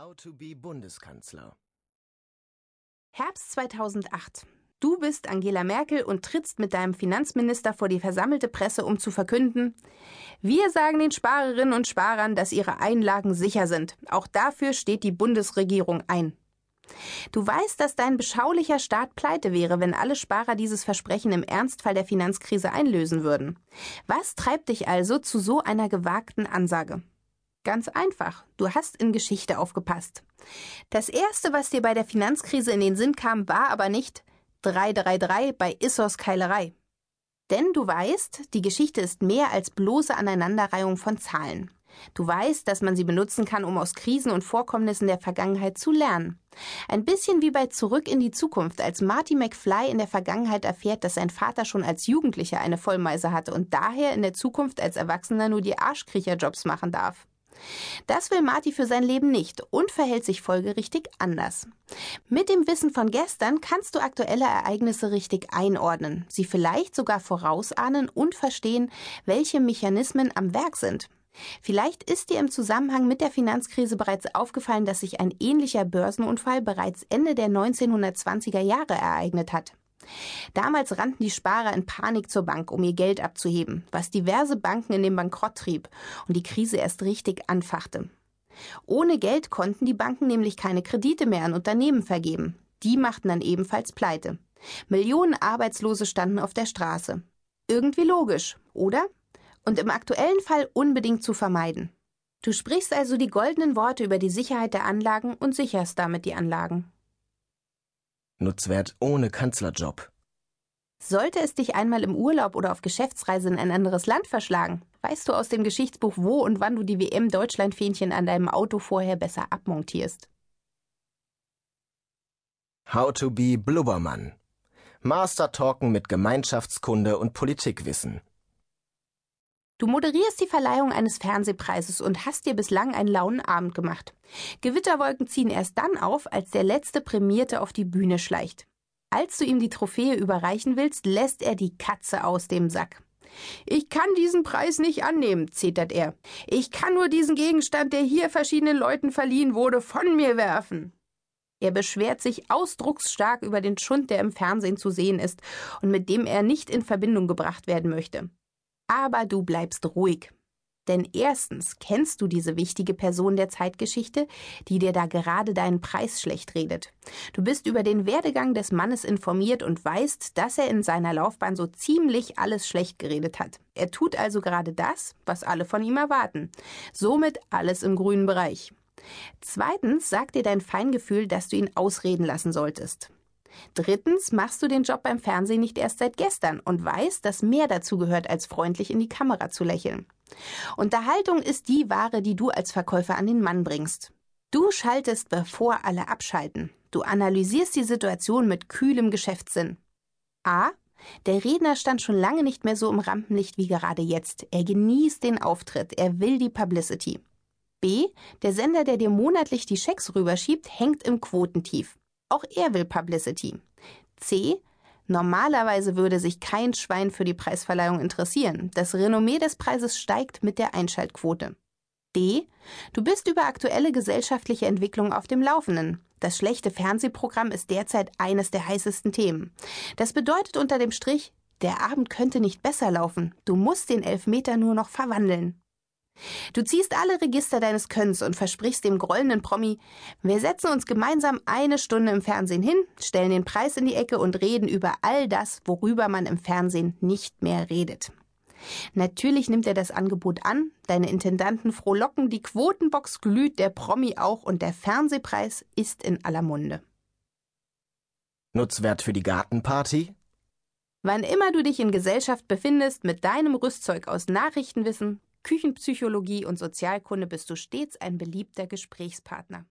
How to be Bundeskanzler. Herbst 2008. Du bist Angela Merkel und trittst mit deinem Finanzminister vor die versammelte Presse, um zu verkünden, wir sagen den Sparerinnen und Sparern, dass ihre Einlagen sicher sind. Auch dafür steht die Bundesregierung ein. Du weißt, dass dein beschaulicher Staat pleite wäre, wenn alle Sparer dieses Versprechen im Ernstfall der Finanzkrise einlösen würden. Was treibt dich also zu so einer gewagten Ansage? Ganz einfach. Du hast in Geschichte aufgepasst. Das erste, was dir bei der Finanzkrise in den Sinn kam, war aber nicht 333 bei Issos Keilerei. Denn du weißt, die Geschichte ist mehr als bloße Aneinanderreihung von Zahlen. Du weißt, dass man sie benutzen kann, um aus Krisen und Vorkommnissen der Vergangenheit zu lernen. Ein bisschen wie bei Zurück in die Zukunft, als Marty McFly in der Vergangenheit erfährt, dass sein Vater schon als Jugendlicher eine Vollmeise hatte und daher in der Zukunft als Erwachsener nur die Arschkriecherjobs machen darf. Das will Marty für sein Leben nicht und verhält sich folgerichtig anders. Mit dem Wissen von gestern kannst du aktuelle Ereignisse richtig einordnen, sie vielleicht sogar vorausahnen und verstehen, welche Mechanismen am Werk sind. Vielleicht ist dir im Zusammenhang mit der Finanzkrise bereits aufgefallen, dass sich ein ähnlicher Börsenunfall bereits Ende der 1920er Jahre ereignet hat. Damals rannten die Sparer in Panik zur Bank, um ihr Geld abzuheben, was diverse Banken in den Bankrott trieb und die Krise erst richtig anfachte. Ohne Geld konnten die Banken nämlich keine Kredite mehr an Unternehmen vergeben. Die machten dann ebenfalls pleite. Millionen Arbeitslose standen auf der Straße. Irgendwie logisch, oder? Und im aktuellen Fall unbedingt zu vermeiden. Du sprichst also die goldenen Worte über die Sicherheit der Anlagen und sicherst damit die Anlagen. Nutzwert ohne Kanzlerjob. Sollte es dich einmal im Urlaub oder auf Geschäftsreise in ein anderes Land verschlagen, weißt du aus dem Geschichtsbuch, wo und wann du die WM Deutschlandfähnchen an deinem Auto vorher besser abmontierst. How to be Blubbermann. Master Talken mit Gemeinschaftskunde und Politikwissen. Du moderierst die Verleihung eines Fernsehpreises und hast dir bislang einen lauen Abend gemacht. Gewitterwolken ziehen erst dann auf, als der letzte Prämierte auf die Bühne schleicht. Als du ihm die Trophäe überreichen willst, lässt er die Katze aus dem Sack. Ich kann diesen Preis nicht annehmen, zetert er. Ich kann nur diesen Gegenstand, der hier verschiedenen Leuten verliehen wurde, von mir werfen. Er beschwert sich ausdrucksstark über den Schund, der im Fernsehen zu sehen ist und mit dem er nicht in Verbindung gebracht werden möchte. Aber du bleibst ruhig. Denn erstens kennst du diese wichtige Person der Zeitgeschichte, die dir da gerade deinen Preis schlecht redet. Du bist über den Werdegang des Mannes informiert und weißt, dass er in seiner Laufbahn so ziemlich alles schlecht geredet hat. Er tut also gerade das, was alle von ihm erwarten. Somit alles im grünen Bereich. Zweitens sagt dir dein Feingefühl, dass du ihn ausreden lassen solltest. Drittens machst du den Job beim Fernsehen nicht erst seit gestern und weißt, dass mehr dazu gehört, als freundlich in die Kamera zu lächeln. Unterhaltung ist die Ware, die du als Verkäufer an den Mann bringst. Du schaltest, bevor alle abschalten. Du analysierst die Situation mit kühlem Geschäftssinn. A. Der Redner stand schon lange nicht mehr so im Rampenlicht wie gerade jetzt. Er genießt den Auftritt, er will die Publicity. B. Der Sender, der dir monatlich die Schecks rüberschiebt, hängt im Quotentief. Auch er will Publicity. C. Normalerweise würde sich kein Schwein für die Preisverleihung interessieren. Das Renommee des Preises steigt mit der Einschaltquote. D. Du bist über aktuelle gesellschaftliche Entwicklungen auf dem Laufenden. Das schlechte Fernsehprogramm ist derzeit eines der heißesten Themen. Das bedeutet unter dem Strich, der Abend könnte nicht besser laufen. Du musst den Elfmeter nur noch verwandeln. Du ziehst alle Register deines Könnens und versprichst dem grollenden Promi, wir setzen uns gemeinsam eine Stunde im Fernsehen hin, stellen den Preis in die Ecke und reden über all das, worüber man im Fernsehen nicht mehr redet. Natürlich nimmt er das Angebot an, deine Intendanten frohlocken, die Quotenbox glüht, der Promi auch und der Fernsehpreis ist in aller Munde. Nutzwert für die Gartenparty? Wann immer du dich in Gesellschaft befindest, mit deinem Rüstzeug aus Nachrichtenwissen, Küchenpsychologie und Sozialkunde bist du stets ein beliebter Gesprächspartner.